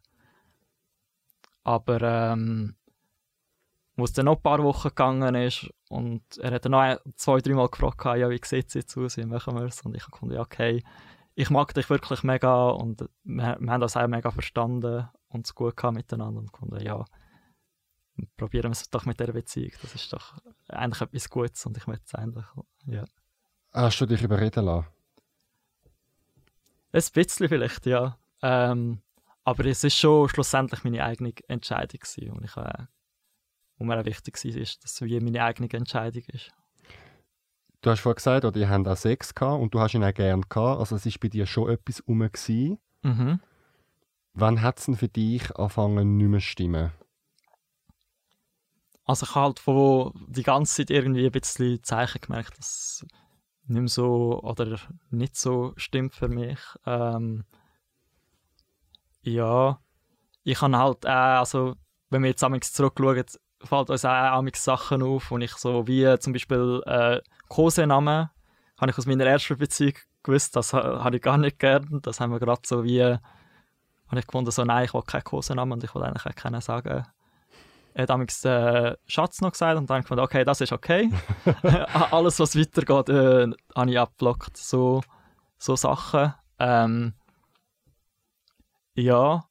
Aber ähm, wo es dann noch ein paar Wochen gegangen ist und er hat dann noch zwei, drei Mal gefragt, ja, wie sieht es jetzt aus, wie machen wir es? Und ich habe gefunden, ja, okay, ich mag dich wirklich mega und wir, wir haben das auch mega verstanden und es gut gehabt miteinander und gefunden, ja, probieren wir es doch mit dieser Beziehung. Das ist doch eigentlich etwas Gutes und ich möchte es eigentlich, ja. Hast du dich überreden lassen? Ein bisschen vielleicht, ja. Ähm, aber es ist schon schlussendlich meine eigene Entscheidung gewesen, und ich, äh, wo mir auch wichtig war, ist, dass es wie meine eigene Entscheidung ist. Du hast vorhin gesagt, oder ihr habt auch Sex gehabt und du hast ihn auch gerne gehabt. Also es war bei dir schon etwas rum. Mhm. Wann hat es denn für dich angefangen, nicht mehr zu stimmen? Also ich habe halt von die ganze Zeit irgendwie ein bisschen Zeichen gemerkt, dass es nicht mehr so oder nicht so stimmt für mich. Ähm, ja, ich habe halt auch, also wenn wir jetzt einmal zurückschauen, fällt uns auch Sachen auf, wo ich so wie zum Beispiel äh, Kosenamen, habe ich aus meiner ersten Beziehung gewusst, das habe ich gar nicht gern. Das haben wir gerade so wie, habe ich gefunden, so nein, ich will keinen Kosenamen und ich will eigentlich auch keinen sagen. Er hat damals äh, Schatz noch gesagt und dann gefunden, okay, das ist okay. Alles, was weitergeht, äh, habe ich abblockt. So, so Sachen. Ähm, ja,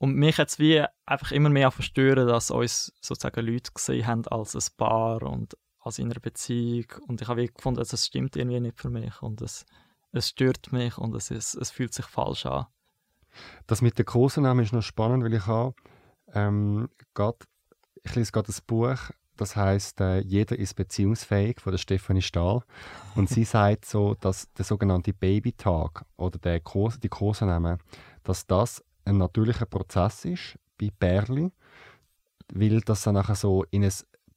und mich hat es wie einfach immer mehr verstören, dass uns sozusagen Leute gesehen haben als ein Paar und als in einer Beziehung. Und ich habe gefunden, es stimmt irgendwie nicht für mich und es, es stört mich und es, ist, es fühlt sich falsch an. Das mit den Kosenamen ist noch spannend, weil ich habe ähm, grad, ich lese gerade ein Buch, das heißt äh, Jeder ist beziehungsfähig von der Stefanie Stahl und sie sagt so, dass der sogenannte Babytag oder der Kos die Kosenamen, dass das ein natürlicher Prozess ist bei Bärli, weil das dann nachher so in ein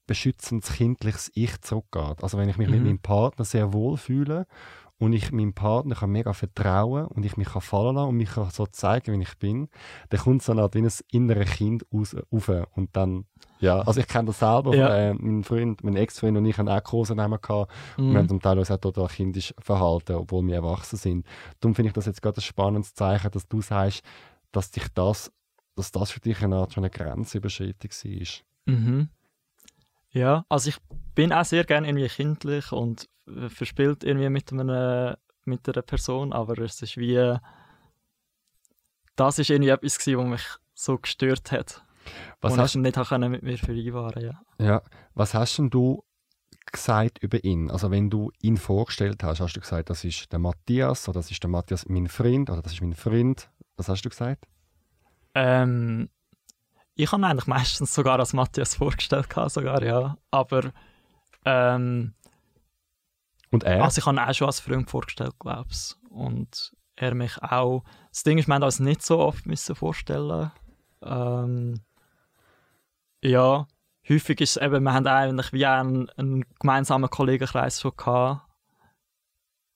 beschützendes kindliches Ich zurückgeht. Also wenn ich mich mhm. mit meinem Partner sehr wohl fühle und ich meinem Partner kann mega vertrauen und ich mich kann fallen lassen und mich kann so zeigen, wie ich bin, dann kommt so eine Art wie ein inneres Kind raus, rauf und dann, ja, also ich kenne das selber, ja. äh, mein Freund, mein Ex-Freund und ich haben auch große Namen gehabt mhm. und wir haben zum Teil auch total kindisch verhalten, obwohl wir erwachsen sind. Darum finde ich das jetzt gerade ein spannendes Zeichen, dass du sagst, dass dich das, dass das für dich eine Art von einer Grenzüberschreitung war. Mhm. Ja, also ich bin auch sehr gerne irgendwie kindlich und verspielt irgendwie mit, einem, mit einer Person, aber es ist wie das ist irgendwie etwas gewesen, was mich so gestört hat. Was hast ich nicht können mit mir vereinbaren ja. ja. Was hast denn du gesagt über ihn? Also wenn du ihn vorgestellt hast, hast du gesagt, das ist der Matthias oder das ist der Matthias mein Freund oder das ist mein Freund. Was hast du gesagt? Ähm, ich habe eigentlich meistens sogar als Matthias vorgestellt, sogar, ja. Aber. Ähm, und er? Also, ich habe ihn auch schon als Freund vorgestellt, glaube ich. Und er mich auch. Das Ding ist, wir haben uns nicht so oft müssen vorstellen. Ähm, ja, häufig ist es eben, wir haben eigentlich wie einen, einen gemeinsamen Kollegenkreis schon gehabt.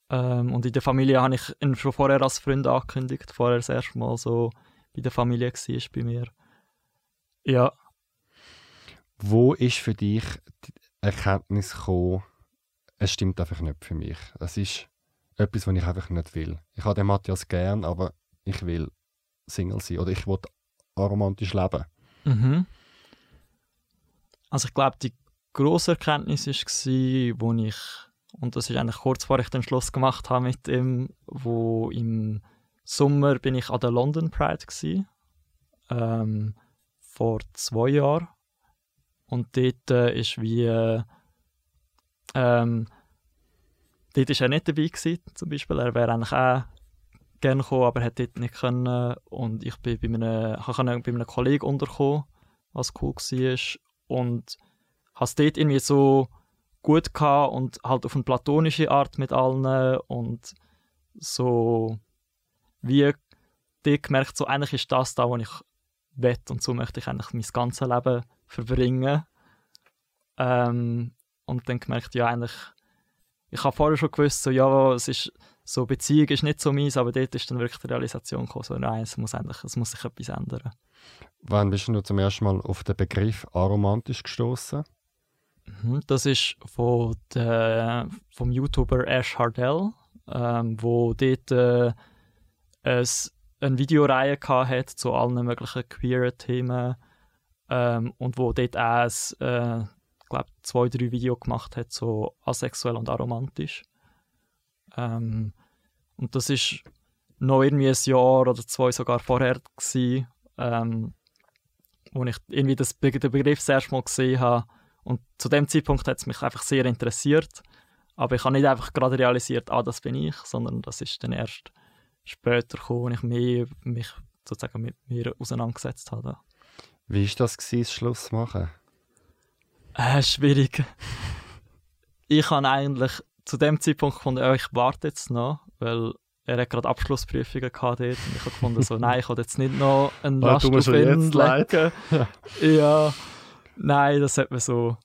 Ähm, und in der Familie habe ich ihn schon vorher als Freund angekündigt, vorher das erste Mal so bei der Familie war bei mir. Ja. Wo ist für dich die Erkenntnis gekommen, es stimmt einfach nicht für mich? Das ist etwas, was ich einfach nicht will. Ich habe den Matthias gern, aber ich will Single sein oder ich will aromantisch leben. Mhm. Also ich glaube, die grosse Erkenntnis war, wo ich, und das ist eigentlich kurz vor ich den Schluss gemacht habe mit ihm, wo im Sommer bin ich an der London Pride gewesen, ähm, vor zwei Jahren. Und dort äh, ist wie äh, ähm, dort ist er nicht dabei gewesen, zum Beispiel. Er wäre eigentlich auch gerne gekommen, aber hat dort nicht können. Und ich bin bei einem, konnte bei einem Kollegen unterkommen, was cool war und habe es dort irgendwie so gut gehabt und halt auf eine platonische Art mit allen und so wie dir gemerkt, so eigentlich ist das da, was ich will und so möchte ich eigentlich mein ganzes Leben verbringen. Ähm, und dann gemerkt, ja eigentlich ich habe vorher schon gewusst, so, ja, es ist, so Beziehung ist nicht so meins, aber dort ist dann wirklich die Realisation gekommen, so, nein, es muss, endlich, es muss sich etwas ändern. Wann bist du zum ersten Mal auf den Begriff aromantisch gestoßen? Mhm, das ist von der, vom YouTuber Ash Hardell, ähm, wo dort äh, es eine Videoreihe hatte zu allen möglichen queeren Themen ähm, und wo dort auch äh, glaube zwei, drei Videos gemacht hat, so asexuell und aromantisch. Ähm, und das ist noch irgendwie ein Jahr oder zwei sogar vorher gewesen, ähm, wo ich irgendwie das, den Begriff das erste Mal gesehen habe. Und zu dem Zeitpunkt hat es mich einfach sehr interessiert. Aber ich habe nicht einfach gerade realisiert, ah, das bin ich, sondern das ist dann erst später gekommen, als ich mehr, mich sozusagen mit mir auseinandergesetzt habe. Wie war das, gewesen, das Schluss machen? Äh, schwierig. ich habe eigentlich zu dem Zeitpunkt gefunden, oh, ich warte jetzt noch, weil er hat gerade Abschlussprüfungen gehabt dort und ich habe gefunden, so, nein, ich will jetzt nicht noch einen Last auf ihn legen. ja, nein, das hat mir so,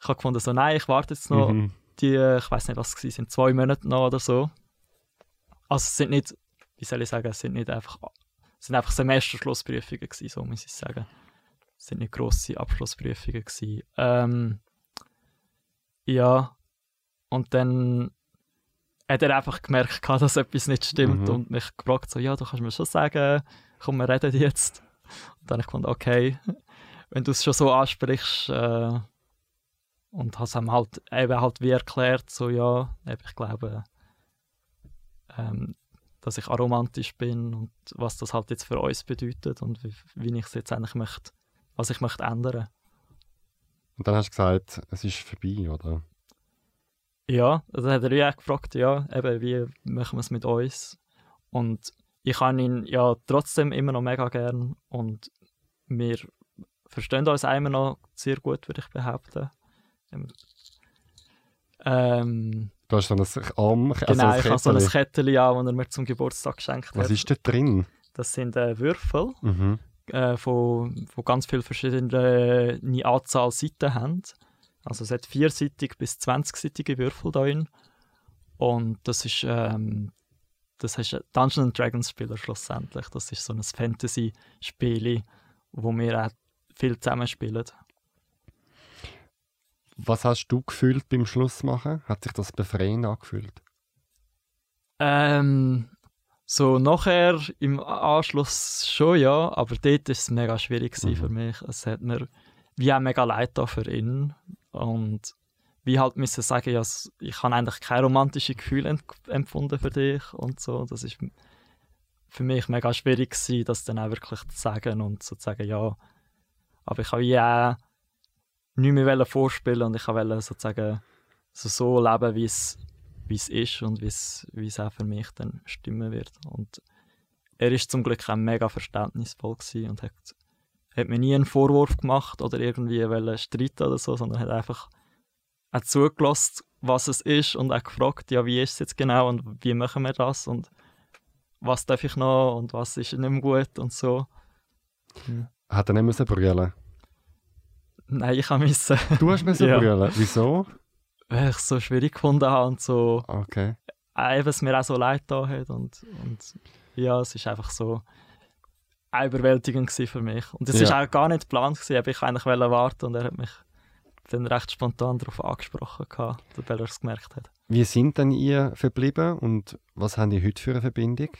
ich habe gefunden, so, nein, ich warte jetzt noch mhm. die, ich weiß nicht, was es sind, zwei Monate noch oder so. Also es sind nicht, wie soll ich sagen, es sind nicht einfach, es sind einfach Semesterschlussprüfungen gewesen, so muss ich sagen. Es sind nicht grosse Abschlussprüfungen gewesen. Ähm, ja, und dann hat er einfach gemerkt, dass etwas nicht stimmt mhm. und mich gefragt, so, ja, du kannst mir schon sagen, komm, wir reden jetzt. Und dann habe ich gedacht, okay, wenn du es schon so ansprichst äh, und hast ihm halt eben halt wie erklärt, so, ja, ich glaube, ähm, dass ich aromantisch bin und was das halt jetzt für uns bedeutet und wie, wie ich es jetzt eigentlich möchte, was ich möchte ändern. Und dann hast du gesagt, es ist vorbei, oder? Ja, also hat er ja gefragt, ja, eben, wie machen wir es mit uns? Und ich habe ihn ja trotzdem immer noch mega gern und wir verstehen uns immer noch sehr gut, würde ich behaupten. Ähm, du hast so ein Arm, also Genau, ein ich habe so ein Kettchen an, das er mir zum Geburtstag geschenkt hat. Was ist da drin? Das sind äh, Würfel, mhm. äh, von, von ganz vielen verschiedenen Anzahl Seiten haben. Also es hat vierseitig bis zwanzigseitige Würfel drin. Und das ist, ähm, das ist ein Dungeons Dragons Spieler schlussendlich. Das ist so ein Fantasy-Spiel, wo wir auch viel zusammen spielen. Was hast du gefühlt beim Schlussmachen? Hat sich das befreiend angefühlt? Ähm, so nachher im Anschluss schon ja, aber dort war es mega schwierig mhm. für mich. Es hat mir wie auch mega leid für ihn, und wie halt müssen sagen, ja, ich habe eigentlich kein romantisches Gefühl empfunden für dich und so. Das ist für mich mega schwierig gewesen, das dann auch wirklich zu sagen und zu sagen, ja. Aber ich habe ja nicht mehr vorspielen und ich wollte sozusagen so, so leben, wie es, ist und wie es, auch für mich dann stimmen wird. Und er ist zum Glück auch mega verständnisvoll und hat hat mir nie einen Vorwurf gemacht oder irgendwie streiten oder so, sondern hat einfach auch zugelassen, was es ist und auch gefragt, ja, wie ist es jetzt genau und wie machen wir das und was darf ich noch und was ist nicht mehr gut und so. Hm. Hat er nicht müssen brüllen? Nein, ich musste. Du hast müssen ja. brüllen? Wieso? Weil ich es so schwierig gefunden habe und so... Okay. Eben, es mir auch so leid da hat und, und ja, es ist einfach so auch überwältigend für mich. Und das war ja. auch gar nicht geplant. Gewesen. Ich eigentlich warten und er hat mich dann recht spontan darauf angesprochen, weil er es gemerkt hat. Wie sind denn ihr verblieben und was haben die heute für eine Verbindung?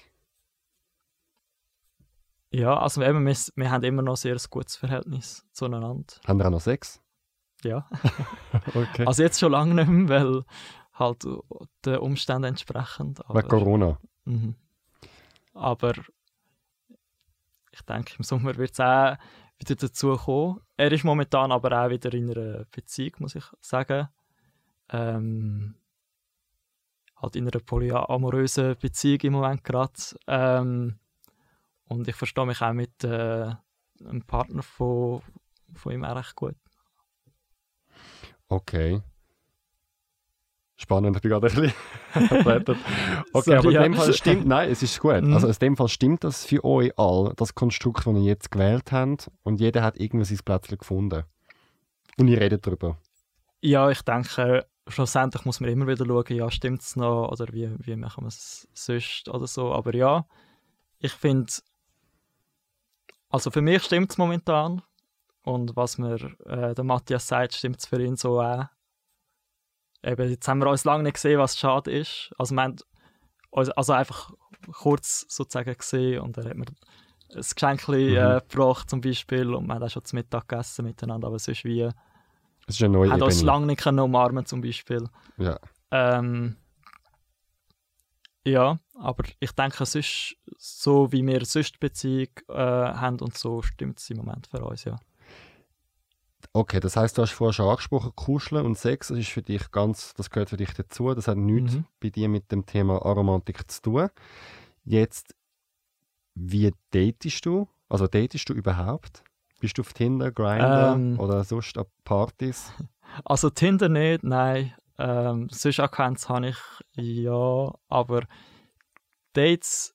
Ja, also eben, wir, wir haben immer noch ein sehr gutes Verhältnis zueinander. Haben wir auch noch Sex? Ja. okay. Also jetzt schon lange nicht mehr, weil halt den Umständen entsprechend. Aber, Wegen Corona? Mhm. Aber ich denke, im Sommer wird es auch wieder dazu kommen. Er ist momentan aber auch wieder in einer Beziehung, muss ich sagen. Ähm, halt in einer polyamorösen Beziehung im Moment gerade. Ähm, und ich verstehe mich auch mit äh, einem Partner von, von ihm auch recht gut. Okay. Spannend, ich bin gerade ein bisschen Okay, Sorry, aber in dem Fall stimmt, nein, es ist gut. Mhm. Also in dem Fall stimmt das für euch all, das Konstrukt, das ihr jetzt gewählt habt und jeder hat irgendwie sein Plätzchen gefunden. Und ihr redet darüber. Ja, ich denke, schlussendlich muss man immer wieder schauen, ja, stimmt es noch oder wie, wie machen wir es sonst oder so. Aber ja, ich finde, also für mich stimmt es momentan. Und was mir äh, der Matthias sagt, stimmt es für ihn so auch. Eben, jetzt haben wir uns lange nicht gesehen, was schade ist. Also, wir haben uns also einfach kurz sozusagen gesehen und er hat mir ein Geschenk mhm. äh, gebracht zum Beispiel und wir haben auch schon zu Mittag gegessen miteinander, aber es ist wie... Es ist eine neue Wir haben uns lange nicht umarmen zum Beispiel. Ja. Ähm, ja, aber ich denke, es ist so, wie wir sonst Beziehung äh, haben und so stimmt es im Moment für uns, ja. Okay, das heißt, du hast vorher schon angesprochen, Kuscheln und Sex, das ist für dich ganz, das gehört für dich dazu. Das hat nichts mhm. bei dir mit dem Thema Aromantik zu tun. Jetzt, wie datest du? Also datest du überhaupt? Bist du auf Tinder, Grindr ähm, oder sonst auf Partys? Also Tinder nicht, nein. Ähm, sonst Accounts habe ich ja, aber Dates,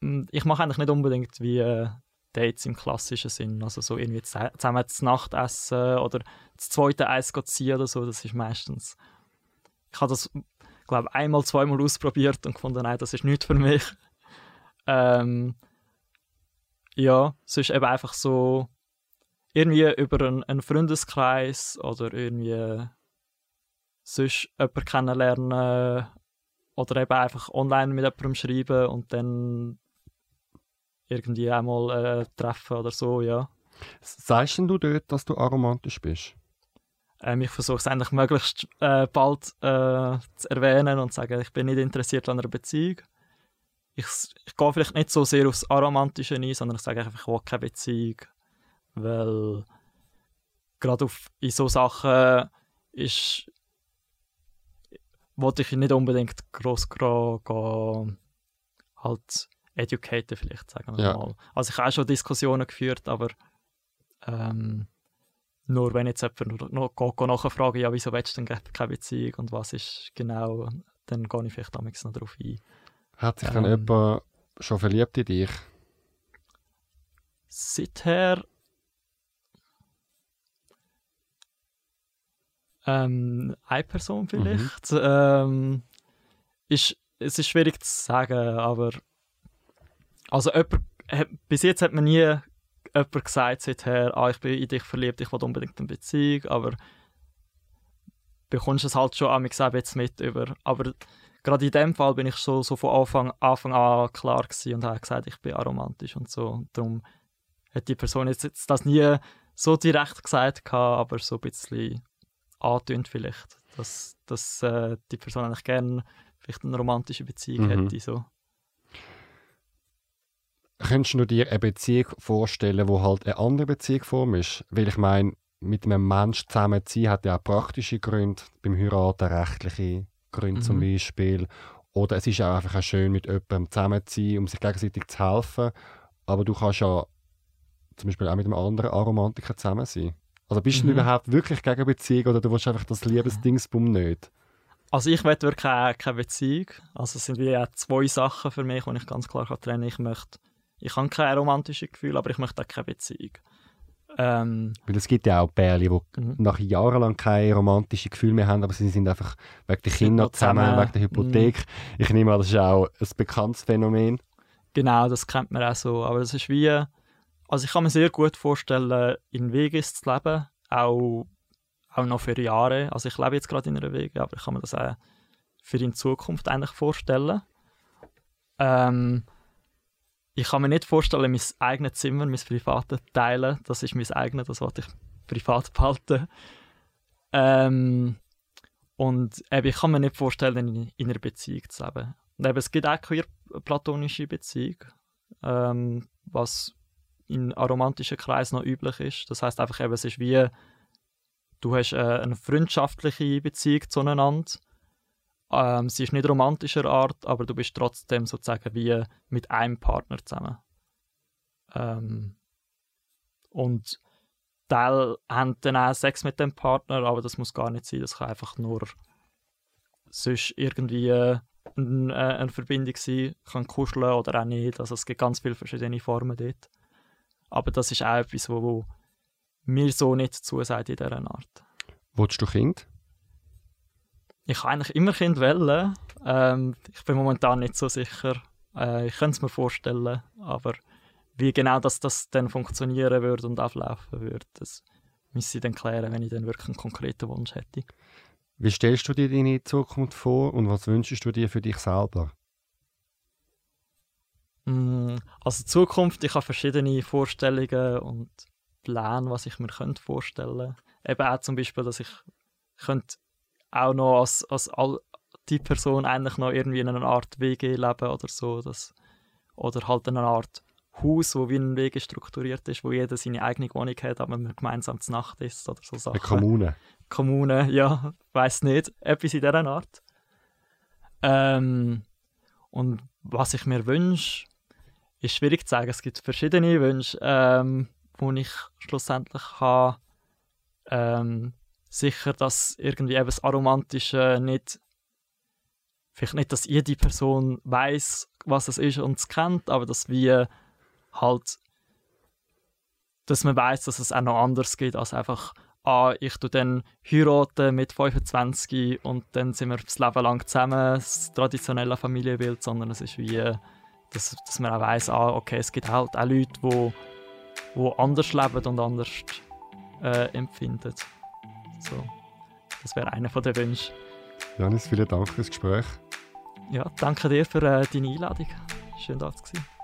hm, ich mache eigentlich nicht unbedingt wie äh, Dates im klassischen Sinn. Also so irgendwie zusammen zu Nacht essen oder das zweite Eis ziehen oder so, das ist meistens... Ich habe das, glaube einmal, zweimal ausprobiert und gefunden, nein, das ist nicht für mich. Ähm, ja, es ist eben einfach so irgendwie über einen, einen Freundeskreis oder irgendwie sonst jemanden kennenlernen oder eben einfach online mit jemandem schreiben und dann irgendwie einmal äh, treffen oder so, ja. Sagst du dort, dass du aromantisch bist? Ähm, ich versuche es eigentlich möglichst äh, bald äh, zu erwähnen und zu sagen, ich bin nicht interessiert an einer Beziehung. Ich, ich gehe vielleicht nicht so sehr aufs Aromantische ein, sondern ich sage einfach, ich will keine Beziehung. Weil gerade in so Sachen ist wollte ich nicht unbedingt gross gehen, halt educaten vielleicht, sagen wir ja. mal. Also ich habe auch schon Diskussionen geführt, aber ähm, nur wenn jetzt jemand noch, noch nachfragen, ja, wieso willst du denn keine Beziehung und was ist genau, dann gehe ich vielleicht damals noch darauf ein. Hat sich ähm, dann jemand schon verliebt in dich? Seither ähm, eine Person vielleicht. Mhm. Ähm, ist, es ist schwierig zu sagen, aber also jemand, bis jetzt hat mir nie jemand gesagt seither, ah, ich bin in dich verliebt, ich will unbedingt eine Beziehung, aber bekommst es halt schon an mich jetzt mit über. Aber gerade in dem Fall bin ich schon so von Anfang, Anfang an klar gewesen und habe gesagt, ich bin aromantisch und so. Und darum hat die Person jetzt, jetzt das nie so direkt gesagt, aber so ein bisschen antönt vielleicht, dass, dass äh, die Person eigentlich gerne vielleicht eine romantische Beziehung mhm. hätte. So. Könntest du dir eine Beziehung vorstellen, wo halt eine andere Beziehungsform ist? Weil ich meine, mit einem Menschen zusammen zu sein, hat ja auch praktische Gründe, beim Heiraten rechtliche Gründe mhm. zum Beispiel. Oder es ist auch einfach schön, mit jemandem zusammen zu sein, um sich gegenseitig zu helfen. Aber du kannst ja zum Beispiel auch mit einem anderen Aromantiker zusammen sein. Also bist mhm. du überhaupt wirklich gegen Beziehung oder du willst einfach das Liebesdingsbum nicht? Also ich will wirklich keine, keine Beziehung. Also es sind wie auch zwei Sachen für mich, die ich ganz klar trennen kann. Ich möchte ich habe keine romantischen Gefühle, aber ich möchte auch keine Beziehung. Ähm, Weil es gibt ja auch Pärchen, die mhm. nach Jahren lang keine romantischen Gefühle mehr haben, aber sie sind einfach wegen der Kinder zusammen, zusammen, wegen der Hypothek. Mhm. Ich nehme an, das ist auch ein bekanntes Phänomen. Genau, das kennt man auch so. Aber es ist wie, also ich kann mir sehr gut vorstellen, in Wegis zu leben, auch, auch noch für Jahre. Also ich lebe jetzt gerade in einer Wege, aber ich kann mir das auch für in Zukunft eigentlich vorstellen. Ähm, ich kann mir nicht vorstellen, mein eigenes Zimmer, mein privates teilen. Das ist mein eigenes, das wollte ich privat behalten. Ähm, und eben, ich kann mir nicht vorstellen, in, in einer Beziehung zu leben. Und eben, es gibt auch queer platonische Beziehung, ähm, was in aromantischen Kreisen noch üblich ist. Das heißt einfach eben, es ist wie, du hast äh, eine freundschaftliche Beziehung zueinander ähm, sie ist nicht romantischer Art, aber du bist trotzdem sozusagen wie mit einem Partner zusammen. Ähm, und Teil haben dann auch Sex mit dem Partner, aber das muss gar nicht sein. Das kann einfach nur sonst irgendwie äh, eine, eine Verbindung sein, kann kuscheln oder auch nicht. Also es gibt ganz viele verschiedene Formen dort. Aber das ist auch etwas, wo, wo mir so nicht zusagt in dieser Art. Wolltest du Kind? ich kann eigentlich immer Kind wählen. Ähm, ich bin momentan nicht so sicher. Äh, ich könnte es mir vorstellen, aber wie genau das, das dann funktionieren würde und ablaufen würde, das müsste ich dann klären, wenn ich dann wirklich einen konkreten Wunsch hätte. Wie stellst du dir deine Zukunft vor und was wünschst du dir für dich selber? Mm, also Zukunft, ich habe verschiedene Vorstellungen und Pläne, was ich mir könnte vorstellen könnte. Eben auch zum Beispiel, dass ich könnte auch noch als, als all, die Person eigentlich noch irgendwie in einer Art WG leben oder so. Das, oder halt in einer Art Haus, wo wie ein WG strukturiert ist, wo jeder seine eigene Wohnung hat, aber man gemeinsam zur Nacht ist oder so Sachen. Eine Kommune. Kommune, ja, weiß nicht. Etwas in dieser Art. Ähm, und was ich mir wünsche, ist schwierig zu sagen. Es gibt verschiedene Wünsche, ähm, ich schlussendlich habe. Ähm, sicher, dass irgendwie eben das Aromantische nicht vielleicht nicht, dass jede Person weiß, was es ist und es kennt, aber dass wir halt, dass man weiß, dass es auch noch anders geht als einfach, ah, ich tu dann heiraten mit 25 und dann sind wir das Leben lang zusammen, das traditionelle Familienbild, sondern es ist wie, dass, dass man auch weiß, ah, okay, es gibt halt auch Leute, die wo anders leben und anders äh, empfinden. So, das wäre einer von den Wünschen. Janis, vielen Dank fürs Gespräch. Ja, danke dir für äh, deine Einladung. Schön, da zu sein.